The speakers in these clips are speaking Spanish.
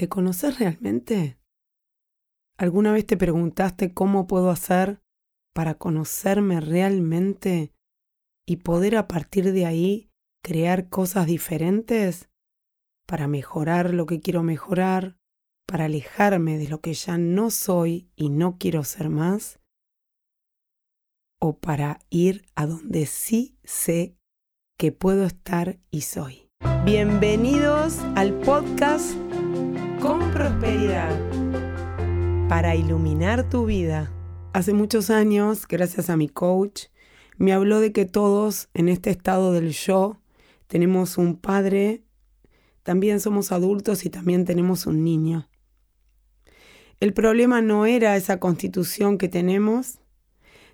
¿Te conoces realmente? ¿Alguna vez te preguntaste cómo puedo hacer para conocerme realmente y poder a partir de ahí crear cosas diferentes? Para mejorar lo que quiero mejorar, para alejarme de lo que ya no soy y no quiero ser más, o para ir a donde sí sé que puedo estar y soy. Bienvenidos al podcast Con Prosperidad para iluminar tu vida. Hace muchos años, gracias a mi coach, me habló de que todos en este estado del yo tenemos un padre, también somos adultos y también tenemos un niño. El problema no era esa constitución que tenemos,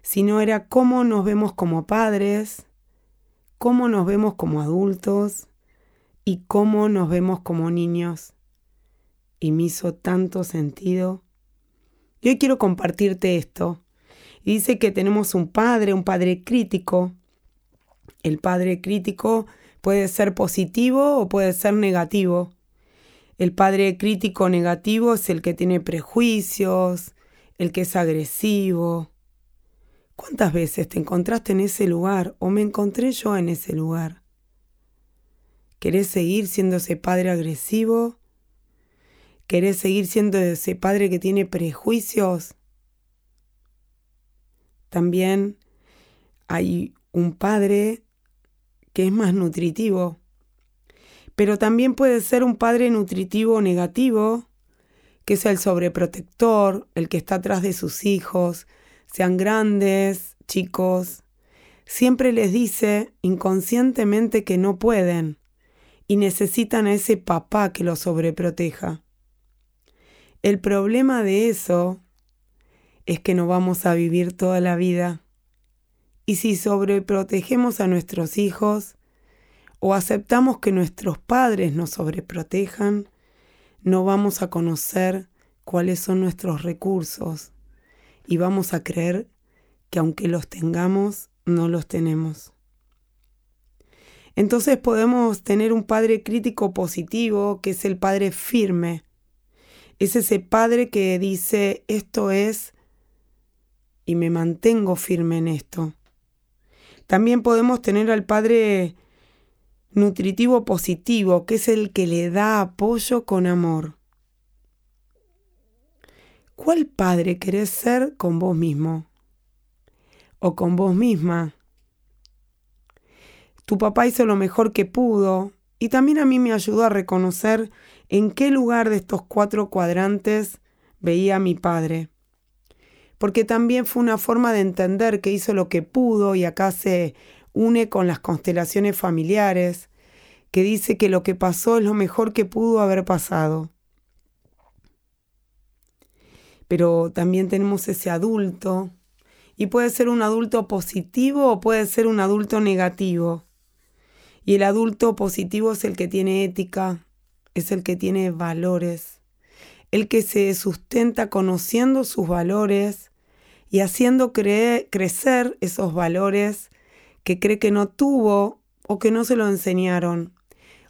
sino era cómo nos vemos como padres, cómo nos vemos como adultos y cómo nos vemos como niños. Y me hizo tanto sentido. Y hoy quiero compartirte esto. dice que tenemos un padre, un padre crítico. El padre crítico puede ser positivo o puede ser negativo. El padre crítico negativo es el que tiene prejuicios, el que es agresivo. ¿Cuántas veces te encontraste en ese lugar o me encontré yo en ese lugar? ¿Querés seguir siendo ese padre agresivo? ¿Querés seguir siendo ese padre que tiene prejuicios? También hay un padre que es más nutritivo, pero también puede ser un padre nutritivo negativo, que es el sobreprotector, el que está atrás de sus hijos, sean grandes, chicos. Siempre les dice inconscientemente que no pueden, y necesitan a ese papá que los sobreproteja. El problema de eso es que no vamos a vivir toda la vida. Y si sobreprotegemos a nuestros hijos o aceptamos que nuestros padres nos sobreprotejan, no vamos a conocer cuáles son nuestros recursos y vamos a creer que aunque los tengamos, no los tenemos. Entonces podemos tener un padre crítico positivo, que es el padre firme. Es ese padre que dice, esto es, y me mantengo firme en esto. También podemos tener al padre nutritivo positivo, que es el que le da apoyo con amor. ¿Cuál padre querés ser con vos mismo? ¿O con vos misma? Tu papá hizo lo mejor que pudo y también a mí me ayudó a reconocer en qué lugar de estos cuatro cuadrantes veía a mi padre. Porque también fue una forma de entender que hizo lo que pudo y acá se une con las constelaciones familiares, que dice que lo que pasó es lo mejor que pudo haber pasado. Pero también tenemos ese adulto, y puede ser un adulto positivo o puede ser un adulto negativo. Y el adulto positivo es el que tiene ética, es el que tiene valores, el que se sustenta conociendo sus valores y haciendo crecer esos valores que cree que no tuvo o que no se lo enseñaron,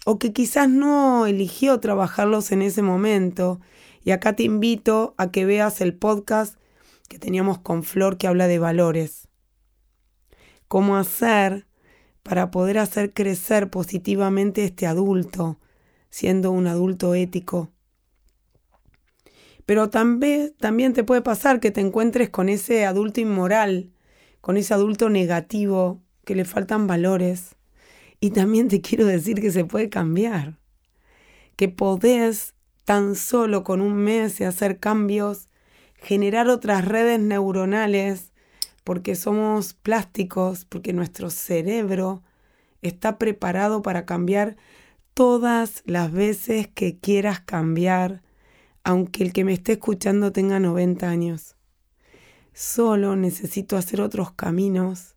o que quizás no eligió trabajarlos en ese momento. Y acá te invito a que veas el podcast que teníamos con Flor que habla de valores. Cómo hacer para poder hacer crecer positivamente este adulto, siendo un adulto ético. Pero también, también te puede pasar que te encuentres con ese adulto inmoral, con ese adulto negativo, que le faltan valores. Y también te quiero decir que se puede cambiar, que podés tan solo con un mes hacer cambios, generar otras redes neuronales porque somos plásticos, porque nuestro cerebro está preparado para cambiar todas las veces que quieras cambiar, aunque el que me esté escuchando tenga 90 años. Solo necesito hacer otros caminos.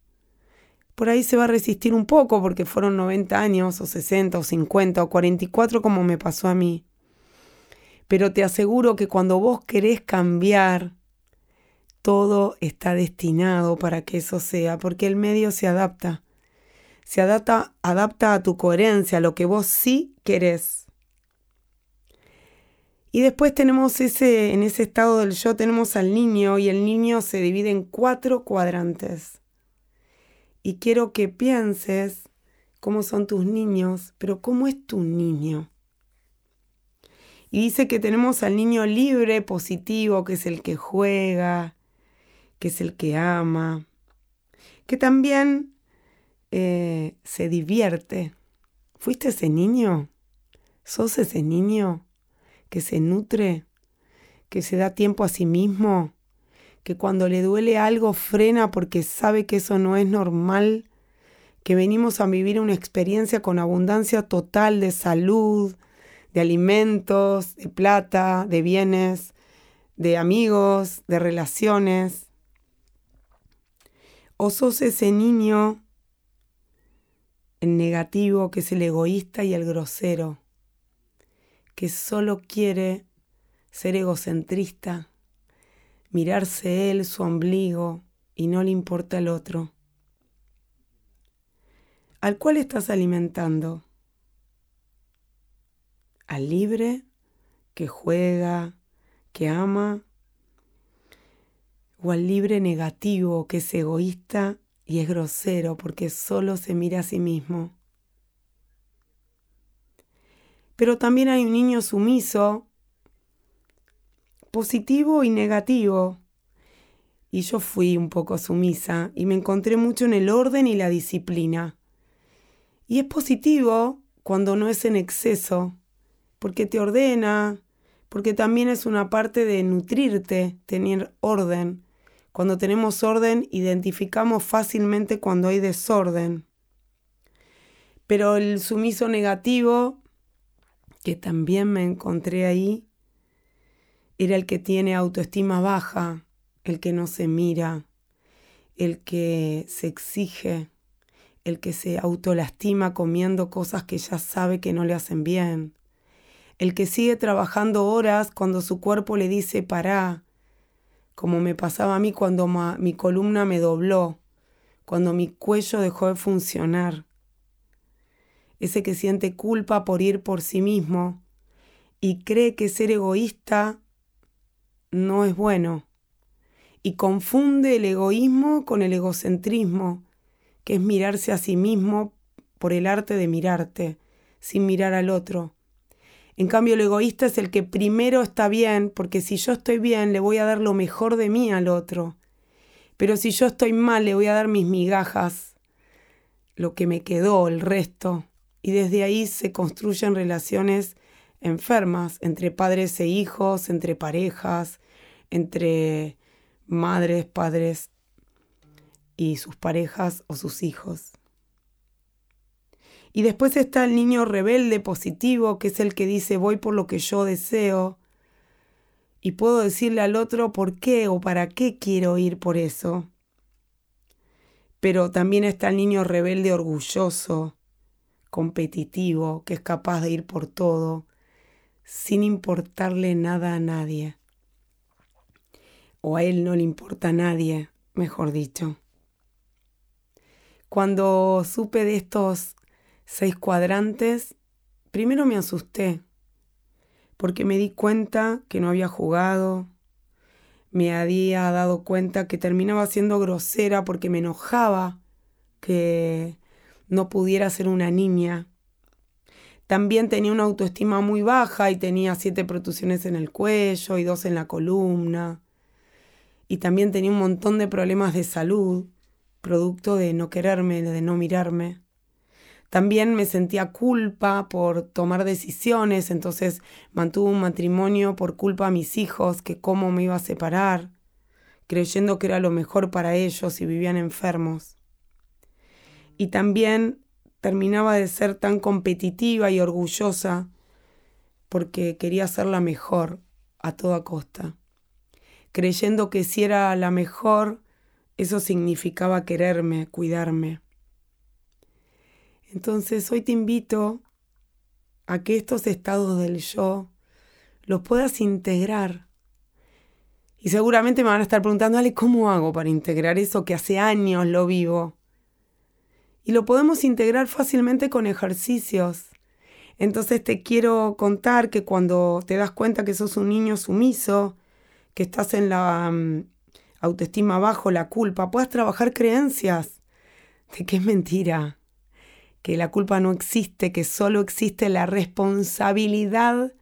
Por ahí se va a resistir un poco porque fueron 90 años, o 60, o 50, o 44 como me pasó a mí. Pero te aseguro que cuando vos querés cambiar, todo está destinado para que eso sea, porque el medio se adapta. Se adapta, adapta a tu coherencia, a lo que vos sí querés. Y después tenemos ese, en ese estado del yo tenemos al niño y el niño se divide en cuatro cuadrantes. Y quiero que pienses cómo son tus niños, pero cómo es tu niño. Y dice que tenemos al niño libre, positivo, que es el que juega, que es el que ama, que también eh, se divierte. ¿Fuiste ese niño? ¿Sos ese niño que se nutre, que se da tiempo a sí mismo, que cuando le duele algo frena porque sabe que eso no es normal, que venimos a vivir una experiencia con abundancia total de salud, de alimentos, de plata, de bienes, de amigos, de relaciones. O sos ese niño en negativo que es el egoísta y el grosero, que solo quiere ser egocentrista, mirarse él, su ombligo, y no le importa el otro. ¿Al cual estás alimentando? ¿Al libre que juega, que ama? ¿O al libre negativo que es egoísta y es grosero porque solo se mira a sí mismo. Pero también hay un niño sumiso, positivo y negativo. Y yo fui un poco sumisa y me encontré mucho en el orden y la disciplina. Y es positivo cuando no es en exceso, porque te ordena, porque también es una parte de nutrirte, tener orden cuando tenemos orden, identificamos fácilmente cuando hay desorden. Pero el sumiso negativo, que también me encontré ahí, era el que tiene autoestima baja, el que no se mira, el que se exige, el que se autolastima comiendo cosas que ya sabe que no le hacen bien, el que sigue trabajando horas cuando su cuerpo le dice pará, como me pasaba a mí cuando mi columna me dobló, cuando mi cuello dejó de funcionar. Ese que siente culpa por ir por sí mismo y cree que ser egoísta no es bueno. Y confunde el egoísmo con el egocentrismo, que es mirarse a sí mismo por el arte de mirarte, sin mirar al otro. En cambio, el egoísta es el que primero está bien, porque si yo estoy bien, le voy a dar lo mejor de mí al otro. Pero si yo estoy mal, le voy a dar mis migajas, lo que me quedó, el resto. Y desde ahí se construyen relaciones enfermas entre padres e hijos, entre parejas, entre madres, padres y sus parejas o sus hijos. Y después está el niño rebelde positivo, que es el que dice voy por lo que yo deseo. Y puedo decirle al otro por qué o para qué quiero ir por eso. Pero también está el niño rebelde orgulloso, competitivo, que es capaz de ir por todo, sin importarle nada a nadie. O a él no le importa a nadie, mejor dicho. Cuando supe de estos seis cuadrantes, primero me asusté, porque me di cuenta que no había jugado, me había dado cuenta que terminaba siendo grosera porque me enojaba que no pudiera ser una niña. También tenía una autoestima muy baja y tenía siete protusiones en el cuello y dos en la columna. Y también tenía un montón de problemas de salud, producto de no quererme, de no mirarme. También me sentía culpa por tomar decisiones, entonces mantuve un matrimonio por culpa a mis hijos, que cómo me iba a separar, creyendo que era lo mejor para ellos y vivían enfermos. Y también terminaba de ser tan competitiva y orgullosa porque quería ser la mejor a toda costa, creyendo que si era la mejor, eso significaba quererme, cuidarme. Entonces hoy te invito a que estos estados del yo los puedas integrar. Y seguramente me van a estar preguntando, Ale, ¿cómo hago para integrar eso que hace años lo vivo? Y lo podemos integrar fácilmente con ejercicios. Entonces te quiero contar que cuando te das cuenta que sos un niño sumiso, que estás en la mm, autoestima bajo, la culpa, puedas trabajar creencias de que es mentira, que la culpa no existe, que solo existe la responsabilidad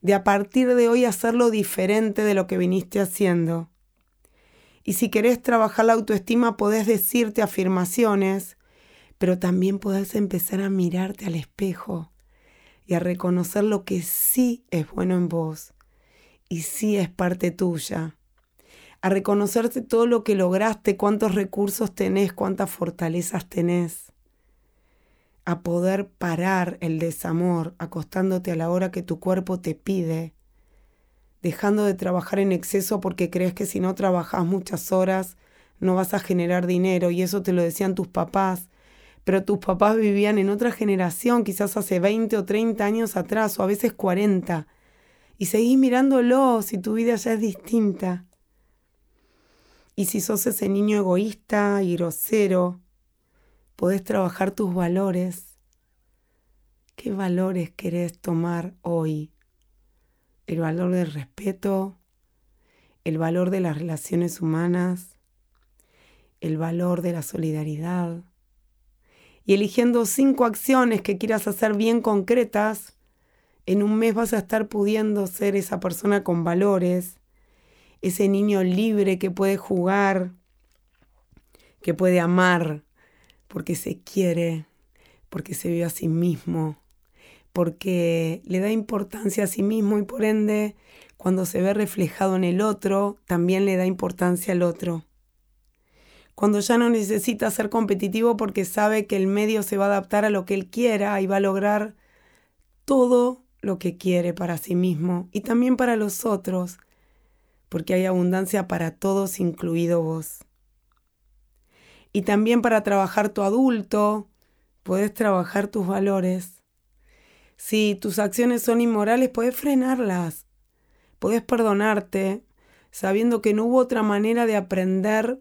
de a partir de hoy hacerlo diferente de lo que viniste haciendo. Y si querés trabajar la autoestima, podés decirte afirmaciones, pero también podés empezar a mirarte al espejo y a reconocer lo que sí es bueno en vos y sí es parte tuya. A reconocerte todo lo que lograste, cuántos recursos tenés, cuántas fortalezas tenés a poder parar el desamor acostándote a la hora que tu cuerpo te pide, dejando de trabajar en exceso porque crees que si no trabajas muchas horas no vas a generar dinero y eso te lo decían tus papás, pero tus papás vivían en otra generación, quizás hace 20 o 30 años atrás o a veces 40, y seguís mirándolo si tu vida ya es distinta. Y si sos ese niño egoísta y grosero, podés trabajar tus valores. ¿Qué valores querés tomar hoy? El valor del respeto, el valor de las relaciones humanas, el valor de la solidaridad. Y eligiendo cinco acciones que quieras hacer bien concretas, en un mes vas a estar pudiendo ser esa persona con valores, ese niño libre que puede jugar, que puede amar, porque se quiere, porque se ve a sí mismo, porque le da importancia a sí mismo y por ende cuando se ve reflejado en el otro, también le da importancia al otro. Cuando ya no necesita ser competitivo porque sabe que el medio se va a adaptar a lo que él quiera y va a lograr todo lo que quiere para sí mismo y también para los otros, porque hay abundancia para todos, incluido vos. Y también para trabajar tu adulto, puedes trabajar tus valores. Si tus acciones son inmorales, puedes frenarlas. Puedes perdonarte, sabiendo que no hubo otra manera de aprender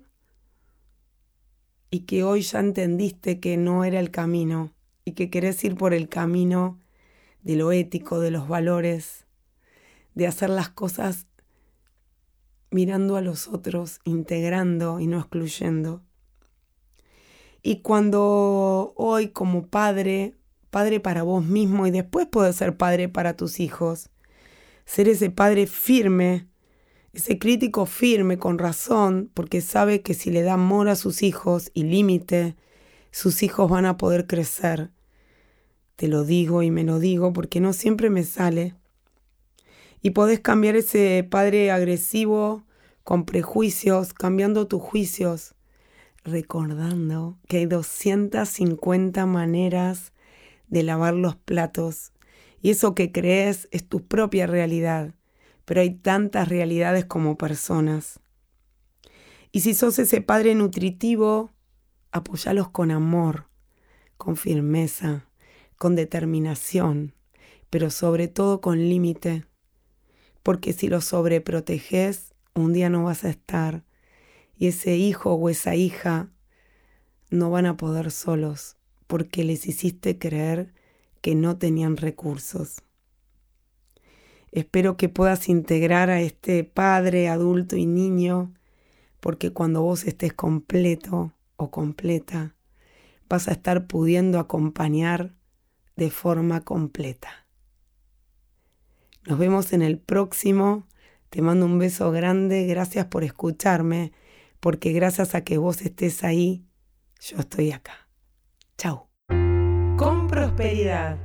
y que hoy ya entendiste que no era el camino y que querés ir por el camino de lo ético, de los valores, de hacer las cosas mirando a los otros, integrando y no excluyendo. Y cuando hoy como padre, padre para vos mismo y después puedes ser padre para tus hijos, ser ese padre firme, ese crítico firme con razón, porque sabe que si le da amor a sus hijos y límite, sus hijos van a poder crecer. Te lo digo y me lo digo porque no siempre me sale. Y podés cambiar ese padre agresivo con prejuicios, cambiando tus juicios recordando que hay 250 maneras de lavar los platos y eso que crees es tu propia realidad, pero hay tantas realidades como personas. Y si sos ese padre nutritivo, apoyalos con amor, con firmeza, con determinación, pero sobre todo con límite, porque si los sobreproteges, un día no vas a estar y ese hijo o esa hija no van a poder solos porque les hiciste creer que no tenían recursos. Espero que puedas integrar a este padre, adulto y niño, porque cuando vos estés completo o completa, vas a estar pudiendo acompañar de forma completa. Nos vemos en el próximo. Te mando un beso grande. Gracias por escucharme porque gracias a que vos estés ahí, yo estoy acá. Chau. Con prosperidad.